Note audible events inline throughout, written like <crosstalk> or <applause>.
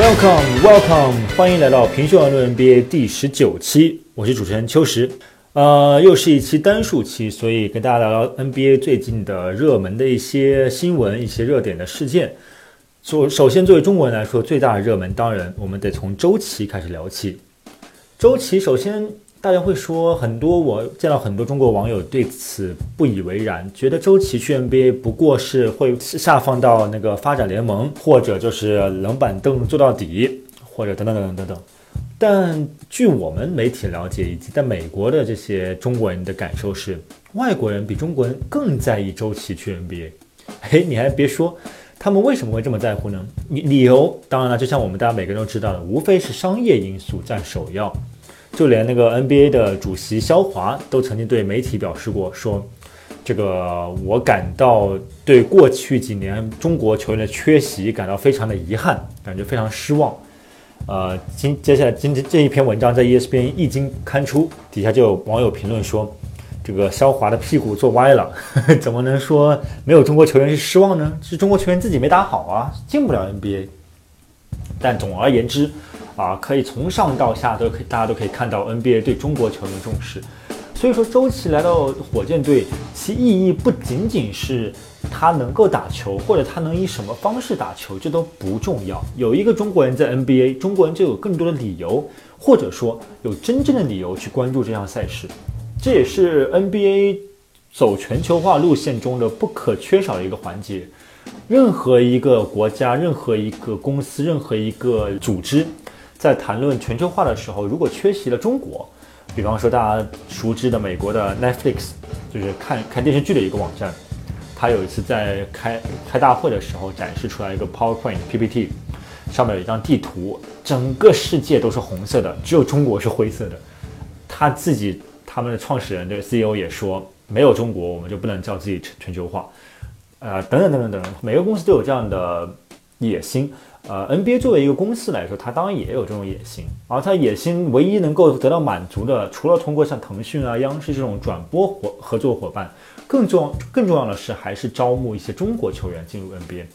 Welcome, welcome，欢迎来到平胸而论 NBA 第十九期，我是主持人秋实。呃，又是一期单数期，所以跟大家聊聊 NBA 最近的热门的一些新闻、一些热点的事件。作首先，作为中国人来说，最大的热门当然我们得从周琦开始聊起。周琦，首先大家会说很多，我见到很多中国网友对此不以为然，觉得周琦去 NBA 不过是会下放到那个发展联盟，或者就是冷板凳坐到底，或者等等等等等等。但据我们媒体了解，以及在美国的这些中国人的感受是，外国人比中国人更在意周琦去 NBA。<laughs> 嘿，你还别说，他们为什么会这么在乎呢？理理由当然了，就像我们大家每个人都知道的，无非是商业因素占首要。就连那个 NBA 的主席肖华都曾经对媒体表示过，说这个我感到对过去几年中国球员的缺席感到非常的遗憾，感觉非常失望。呃，今接下来今天这一篇文章在 ESPN 一经刊出，底下就有网友评论说，这个肖华的屁股坐歪了，<laughs> 怎么能说没有中国球员是失望呢？是中国球员自己没打好啊，进不了 NBA。但总而言之，啊，可以从上到下都可以，大家都可以看到 NBA 对中国球员的重视。所以说，周琦来到火箭队，其意义不仅仅是他能够打球，或者他能以什么方式打球，这都不重要。有一个中国人在 NBA，中国人就有更多的理由，或者说有真正的理由去关注这项赛事。这也是 NBA 走全球化路线中的不可缺少的一个环节。任何一个国家、任何一个公司、任何一个组织，在谈论全球化的时候，如果缺席了中国，比方说大家熟知的美国的 Netflix，就是看看电视剧的一个网站，他有一次在开开大会的时候展示出来一个 PowerPoint PPT，上面有一张地图，整个世界都是红色的，只有中国是灰色的。他自己他们的创始人这个 CEO 也说，没有中国我们就不能叫自己全球化，呃，等等等等等，每个公司都有这样的野心。呃，NBA 作为一个公司来说，它当然也有这种野心，而它野心唯一能够得到满足的，除了通过像腾讯啊、央视这种转播伙合作伙伴，更重更重要的是还是招募一些中国球员进入 NBA。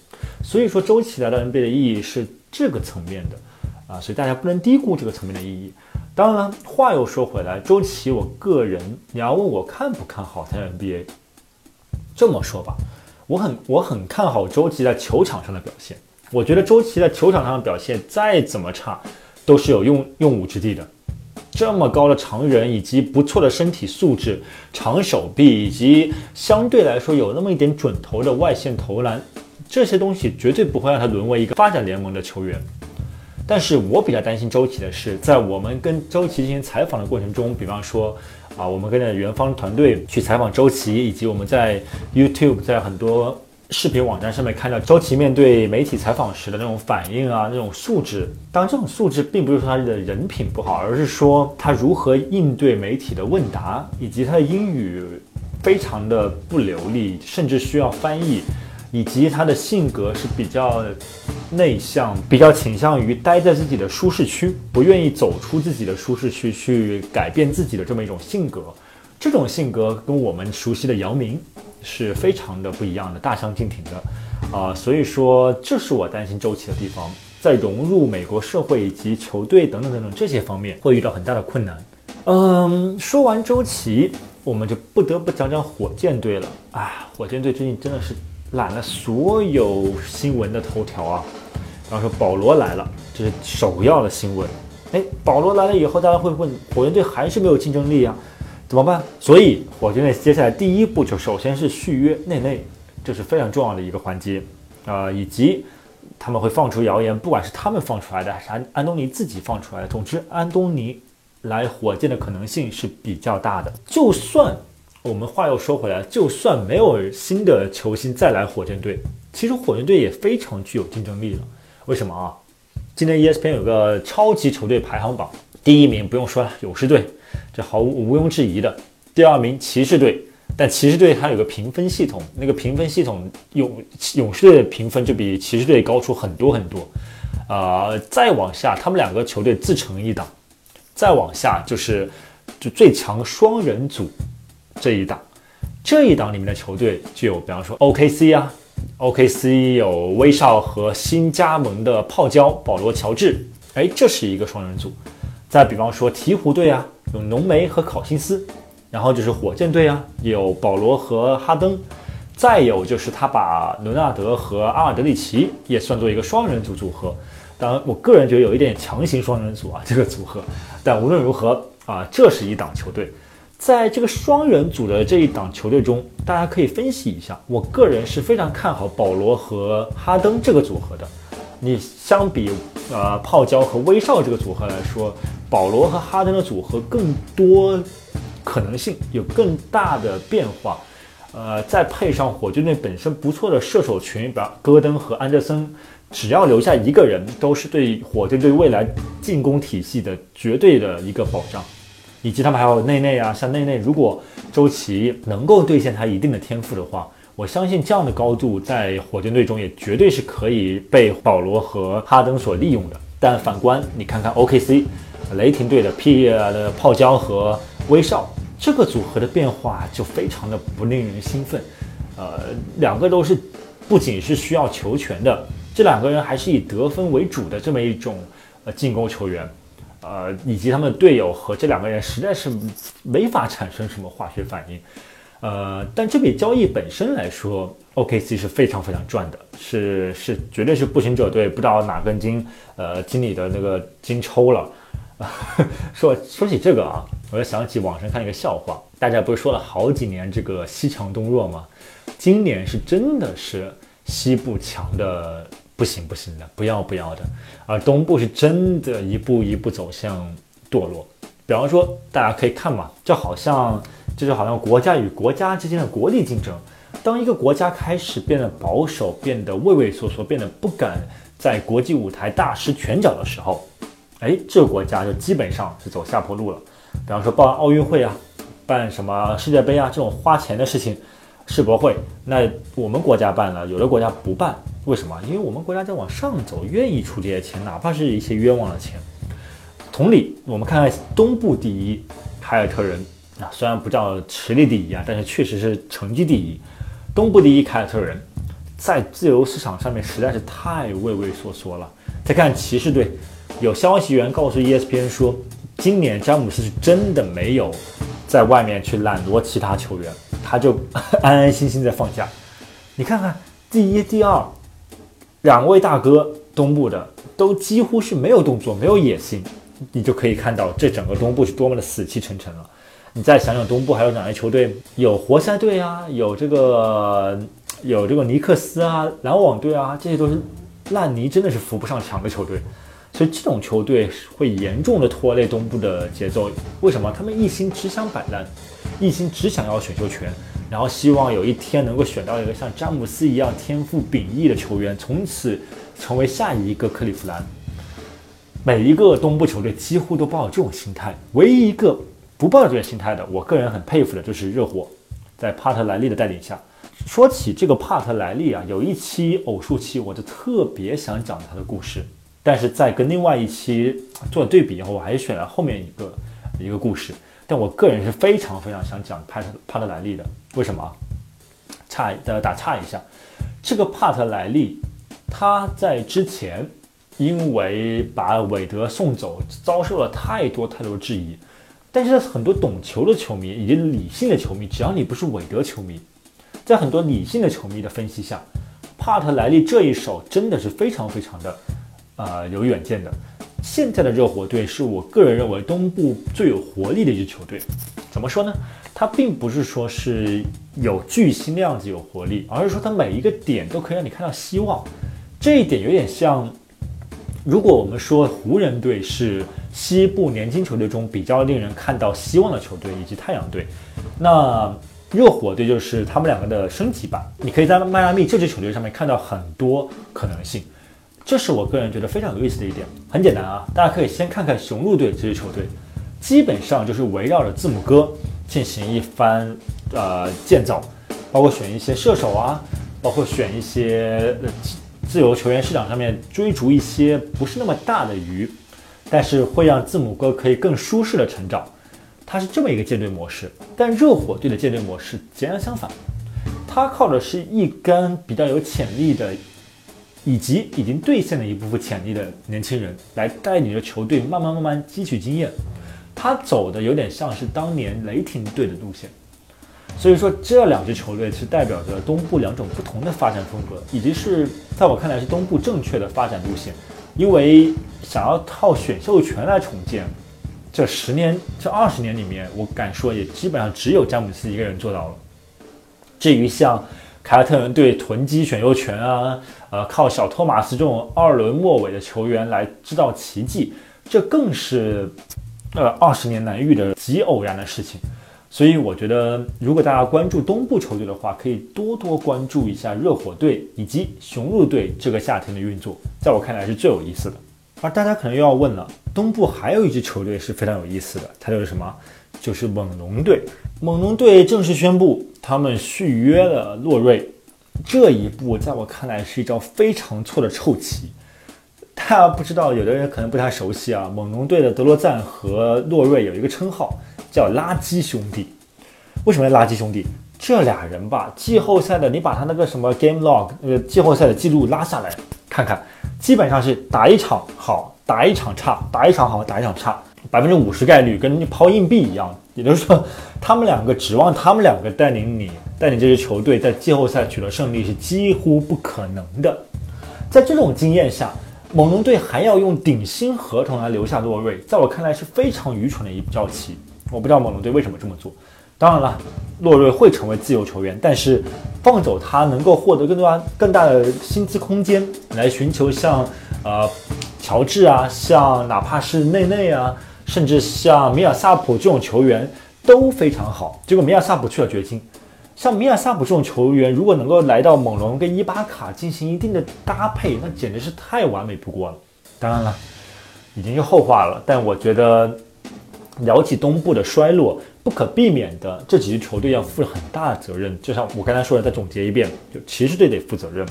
所以说，周琦来到 NBA 的意义是这个层面的啊，所以大家不能低估这个层面的意义。当然，话又说回来，周琦，我个人你要问我看不看好他 NBA，这么说吧，我很我很看好周琦在球场上的表现。我觉得周琦在球场上的表现再怎么差，都是有用用武之地的。这么高的长人，以及不错的身体素质、长手臂，以及相对来说有那么一点准头的外线投篮，这些东西绝对不会让他沦为一个发展联盟的球员。但是我比较担心周琦的是，在我们跟周琦进行采访的过程中，比方说啊，我们跟着元方团队去采访周琦，以及我们在 YouTube 在很多。视频网站上面看到周琦面对媒体采访时的那种反应啊，那种素质。当然，这种素质并不是说他的人品不好，而是说他如何应对媒体的问答，以及他的英语非常的不流利，甚至需要翻译，以及他的性格是比较内向，比较倾向于待在自己的舒适区，不愿意走出自己的舒适区去改变自己的这么一种性格。这种性格跟我们熟悉的姚明。是非常的不一样的，大相径庭的，啊，所以说这是我担心周琦的地方，在融入美国社会以及球队等等等等这些方面会遇到很大的困难。嗯，说完周琦，我们就不得不讲讲火箭队了。啊，火箭队最近真的是揽了所有新闻的头条啊。然后说保罗来了，这是首要的新闻。哎，保罗来了以后，大家会问火箭队还是没有竞争力啊？怎么办？所以火箭队接下来第一步就首先是续约内内，这是非常重要的一个环节啊，以及他们会放出谣言，不管是他们放出来的还是安安东尼自己放出来的，总之安东尼来火箭的可能性是比较大的。就算我们话又说回来，就算没有新的球星再来火箭队，其实火箭队也非常具有竞争力了。为什么啊？今天 ESPN 有个超级球队排行榜，第一名不用说了，勇士队。这毫无毋庸置疑的，第二名骑士队，但骑士队它有个评分系统，那个评分系统勇勇士队的评分就比骑士队高出很多很多，啊，再往下他们两个球队自成一档，再往下就是就最强双人组这一档，这一档里面的球队就有比方说 OKC 啊、OKC 有威少和新加盟的泡椒保罗乔治，哎，这是一个双人组。再比方说鹈鹕队啊，有浓眉和考辛斯，然后就是火箭队啊，有保罗和哈登，再有就是他把伦纳德和阿尔德里奇也算作一个双人组组合。当然，我个人觉得有一点强行双人组啊，这个组合。但无论如何啊，这是一档球队。在这个双人组的这一档球队中，大家可以分析一下。我个人是非常看好保罗和哈登这个组合的。你相比呃泡椒和威少这个组合来说，保罗和哈登的组合更多可能性，有更大的变化。呃，再配上火箭队本身不错的射手群，比如戈登和安德森，只要留下一个人，都是对火箭队未来进攻体系的绝对的一个保障。以及他们还有内内啊，像内内，如果周琦能够兑现他一定的天赋的话，我相信这样的高度在火箭队中也绝对是可以被保罗和哈登所利用的。但反观你看看 OKC，雷霆队的 P 的泡椒和威少这个组合的变化就非常的不令人兴奋。呃，两个都是不仅是需要球权的，这两个人还是以得分为主的这么一种呃进攻球员。呃，以及他们的队友和这两个人实在是没法产生什么化学反应，呃，但这笔交易本身来说，OKC 是非常非常赚的，是是绝对是步行者队不知道哪根筋，呃，经理的那个筋抽了。<laughs> 说说起这个啊，我就想起网上看一个笑话，大家不是说了好几年这个西强东弱吗？今年是真的是西部强的。不行不行的，不要不要的，而东部是真的一步一步走向堕落。比方说，大家可以看嘛，就好像这就好像国家与国家之间的国力竞争。当一个国家开始变得保守，变得畏畏缩缩，变得不敢在国际舞台大施拳脚的时候，哎，这个国家就基本上是走下坡路了。比方说办奥运会啊，办什么世界杯啊这种花钱的事情。世博会，那我们国家办了，有的国家不办，为什么？因为我们国家在往上走，愿意出这些钱，哪怕是一些冤枉的钱。同理，我们看看东部第一凯尔特人啊，虽然不叫实力第一啊，但是确实是成绩第一。东部第一凯尔特人，在自由市场上面实在是太畏畏缩缩了。再看骑士队，有消息源告诉 ESPN 说，今年詹姆斯是真的没有在外面去揽夺其他球员。他就 <laughs> 安安心心在放假，你看看第一、第二两位大哥，东部的都几乎是没有动作、没有野心，你就可以看到这整个东部是多么的死气沉沉了。你再想想东部还有哪些球队？有活塞队啊，有这个有这个尼克斯啊、篮网队啊，这些都是烂泥，真的是扶不上墙的球队。所以这种球队会严重的拖累东部的节奏。为什么？他们一心只想摆烂。一心只想要选秀权，然后希望有一天能够选到一个像詹姆斯一样天赋秉异的球员，从此成为下一个克利夫兰。每一个东部球队几乎都抱有这种心态，唯一一个不抱着这个心态的，我个人很佩服的就是热火，在帕特莱利的带领下。说起这个帕特莱利啊，有一期偶数期，我就特别想讲他的故事，但是在跟另外一期做对比以后，我还是选了后面一个一个故事。但我个人是非常非常想讲帕特帕特莱利的，为什么？差呃打岔一下，这个帕特莱利他在之前因为把韦德送走，遭受了太多太多质疑。但是很多懂球的球迷以及理性的球迷，只要你不是韦德球迷，在很多理性的球迷的分析下，帕特莱利这一手真的是非常非常的呃有远见的。现在的热火队是我个人认为东部最有活力的一支球队。怎么说呢？它并不是说是有巨星那样子有活力，而是说它每一个点都可以让你看到希望。这一点有点像，如果我们说湖人队是西部年轻球队中比较令人看到希望的球队，以及太阳队，那热火队就是他们两个的升级版。你可以在迈阿密这支球队上面看到很多可能性。这是我个人觉得非常有意思的一点。很简单啊，大家可以先看看雄鹿队这支球队，基本上就是围绕着字母哥进行一番呃建造，包括选一些射手啊，包括选一些自由球员市场上面追逐一些不是那么大的鱼，但是会让字母哥可以更舒适的成长。它是这么一个舰队模式。但热火队的舰队模式截然相反，他靠的是一干比较有潜力的，以及已经兑现了一部分潜力的年轻人，来带领着球队慢慢慢慢汲取经验。他走的有点像是当年雷霆队的路线，所以说这两支球队是代表着东部两种不同的发展风格，以及是在我看来是东部正确的发展路线。因为想要靠选秀权来重建，这十年、这二十年里面，我敢说也基本上只有詹姆斯一个人做到了。至于像凯尔特人队囤积选秀权啊，呃，靠小托马斯这种二轮末尾的球员来制造奇迹，这更是呃二十年难遇的极偶然的事情。所以我觉得，如果大家关注东部球队的话，可以多多关注一下热火队以及雄鹿队这个夏天的运作，在我看来是最有意思的。而大家可能又要问了，东部还有一支球队是非常有意思的，它就是什么？就是猛龙队。猛龙队正式宣布，他们续约了洛瑞。这一步在我看来是一招非常错的臭棋。大家不知道，有的人可能不太熟悉啊。猛龙队的德罗赞和洛瑞有一个称号。叫垃圾兄弟，为什么叫垃圾兄弟？这俩人吧，季后赛的，你把他那个什么 game log，那个季后赛的记录拉下来看看，基本上是打一场好，打一场差，打一场好，打一场差，百分之五十概率，跟你抛硬币一样。也就是说，他们两个指望他们两个带领你，带领这支球队在季后赛取得胜利是几乎不可能的。在这种经验下，猛龙队还要用顶薪合同来留下洛瑞，在我看来是非常愚蠢的一招棋。我不知道猛龙队为什么这么做。当然了，洛瑞会成为自由球员，但是放走他能够获得更多、更大的薪资空间，来寻求像呃乔治啊，像哪怕是内内啊，甚至像米尔萨普这种球员都非常好。结果米尔萨普去了掘金，像米尔萨普这种球员，如果能够来到猛龙跟伊巴卡进行一定的搭配，那简直是太完美不过了。当然了，已经是后话了，但我觉得。聊起东部的衰落，不可避免的，这几支球队要负很大的责任。就像我刚才说的，再总结一遍，就骑士队得负责任，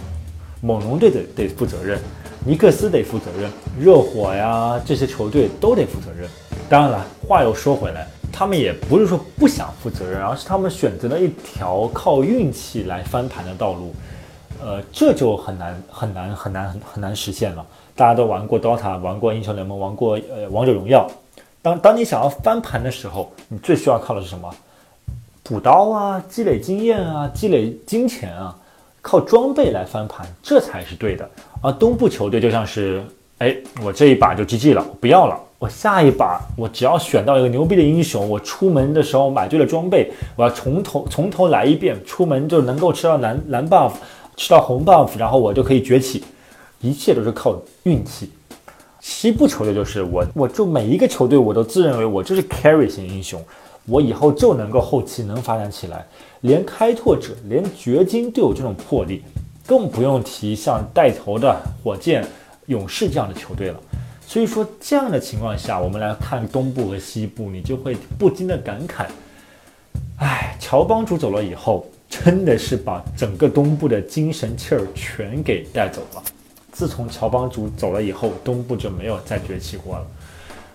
猛龙队得得负责任，尼克斯得负责任，热火呀这些球队都得负责任。当然了，话又说回来，他们也不是说不想负责任，而是他们选择了一条靠运气来翻盘的道路，呃，这就很难很难很难很很难实现了。大家都玩过 DOTA，玩过英雄联盟，玩过呃王者荣耀。当当你想要翻盘的时候，你最需要靠的是什么？补刀啊，积累经验啊，积累金钱啊，靠装备来翻盘，这才是对的。而东部球队就像是，哎，我这一把就 GG 了，我不要了。我下一把，我只要选到一个牛逼的英雄，我出门的时候买对了装备，我要从头从头来一遍，出门就能够吃到蓝蓝 buff，吃到红 buff，然后我就可以崛起。一切都是靠运气。西部球队就是我，我就每一个球队我都自认为我就是 carry 型英雄，我以后就能够后期能发展起来。连开拓者、连掘金都有这种魄力，更不用提像带头的火箭、勇士这样的球队了。所以说，这样的情况下，我们来看东部和西部，你就会不禁的感慨：哎，乔帮主走了以后，真的是把整个东部的精神气儿全给带走了。自从乔帮主走了以后，东部就没有再崛起过了，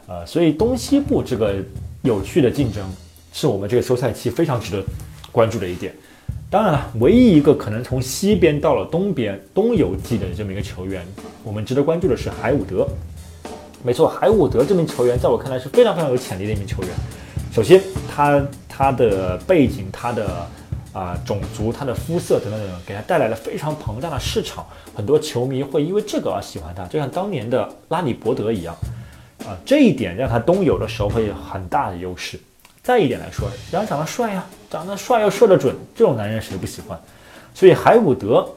呃，所以东西部这个有趣的竞争，是我们这个休赛期非常值得关注的一点。当然了，唯一一个可能从西边到了东边东游记的这么一个球员，我们值得关注的是海伍德。没错，海伍德这名球员在我看来是非常非常有潜力的一名球员。首先，他他的背景，他的。啊，种族、他的肤色等等等等，给他带来了非常庞大的市场，很多球迷会因为这个而喜欢他，就像当年的拉里伯德一样。啊，这一点让他东游的时候会有很大的优势。再一点来说，人长得帅呀，长得帅又射得准，这种男人谁不喜欢？所以海伍德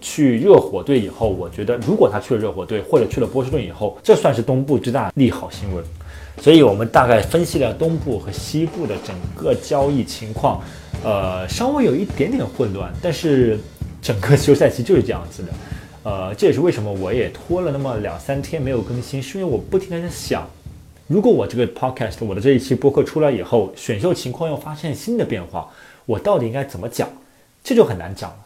去热火队以后，我觉得如果他去了热火队或者去了波士顿以后，这算是东部最大利好新闻。所以我们大概分析了东部和西部的整个交易情况。呃，稍微有一点点混乱，但是整个休赛期就是这样子的。<laughs> 呃，这也是为什么我也拖了那么两三天没有更新，是因为我不停的在想，如果我这个 podcast 我的这一期播客出来以后，选秀情况又发现新的变化，我到底应该怎么讲？这就很难讲了。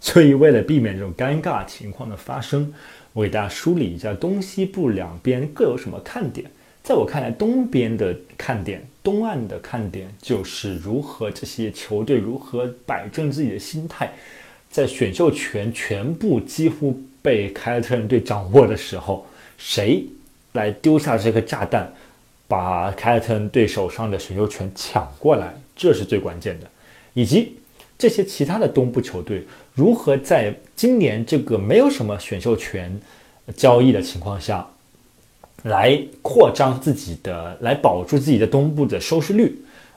所以为了避免这种尴尬情况的发生，我给大家梳理一下东西部两边各有什么看点。在我看来，东边的看点，东岸的看点就是如何这些球队如何摆正自己的心态，在选秀权全部几乎被凯尔特人队掌握的时候，谁来丢下这个炸弹，把凯尔特人队手上的选秀权抢过来，这是最关键的，以及这些其他的东部球队如何在今年这个没有什么选秀权交易的情况下。来扩张自己的，来保住自己的东部的收视率，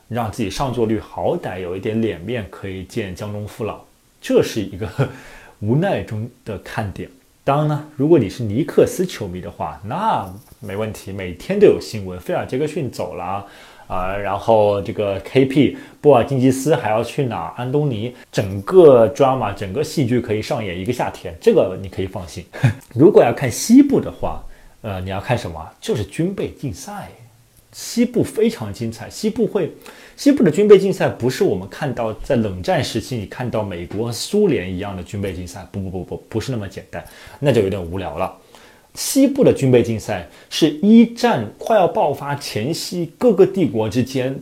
让自己上座率好歹有一点脸面可以见江东父老，这是一个 <laughs> 无奈中的看点。当然呢，如果你是尼克斯球迷的话，那没问题，每天都有新闻，菲尔杰克逊走了啊，然后这个 KP 波尔津吉斯还要去哪？安东尼，整个 drama 整个戏剧可以上演一个夏天，这个你可以放心。<laughs> 如果要看西部的话。呃，你要看什么？就是军备竞赛，西部非常精彩。西部会，西部的军备竞赛不是我们看到在冷战时期你看到美国和、苏联一样的军备竞赛，不不不不，不是那么简单，那就有点无聊了。西部的军备竞赛是一战快要爆发前夕，各个帝国之间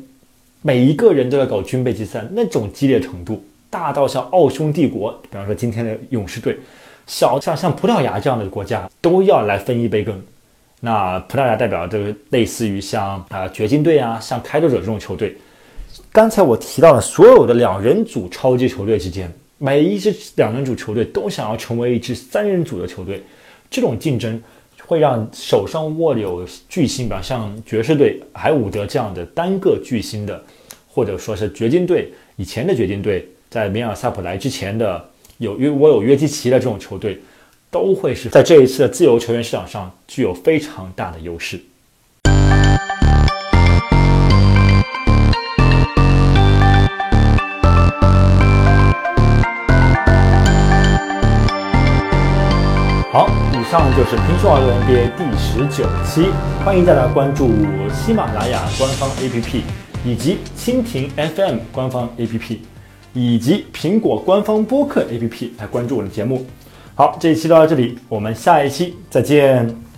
每一个人都要搞军备竞赛，那种激烈程度大到像奥匈帝国，比方说今天的勇士队。小像像葡萄牙这样的国家都要来分一杯羹，那葡萄牙代表这个类似于像啊掘金队啊，像开拓者这种球队。刚才我提到了所有的两人组超级球队之间，每一支两人组球队都想要成为一支三人组的球队，这种竞争会让手上握有巨星，比方像爵士队、海伍德这样的单个巨星的，或者说是掘金队以前的掘金队，在米尔萨普来之前的。有约我有约基奇的这种球队，都会是在这一次的自由球员市场上具有非常大的优势。好，以上就是《评说网络 NBA》第十九期，欢迎大家关注喜马拉雅官方 APP 以及蜻蜓 FM 官方 APP。以及苹果官方播客 APP 来关注我的节目。好，这一期就到这里，我们下一期再见。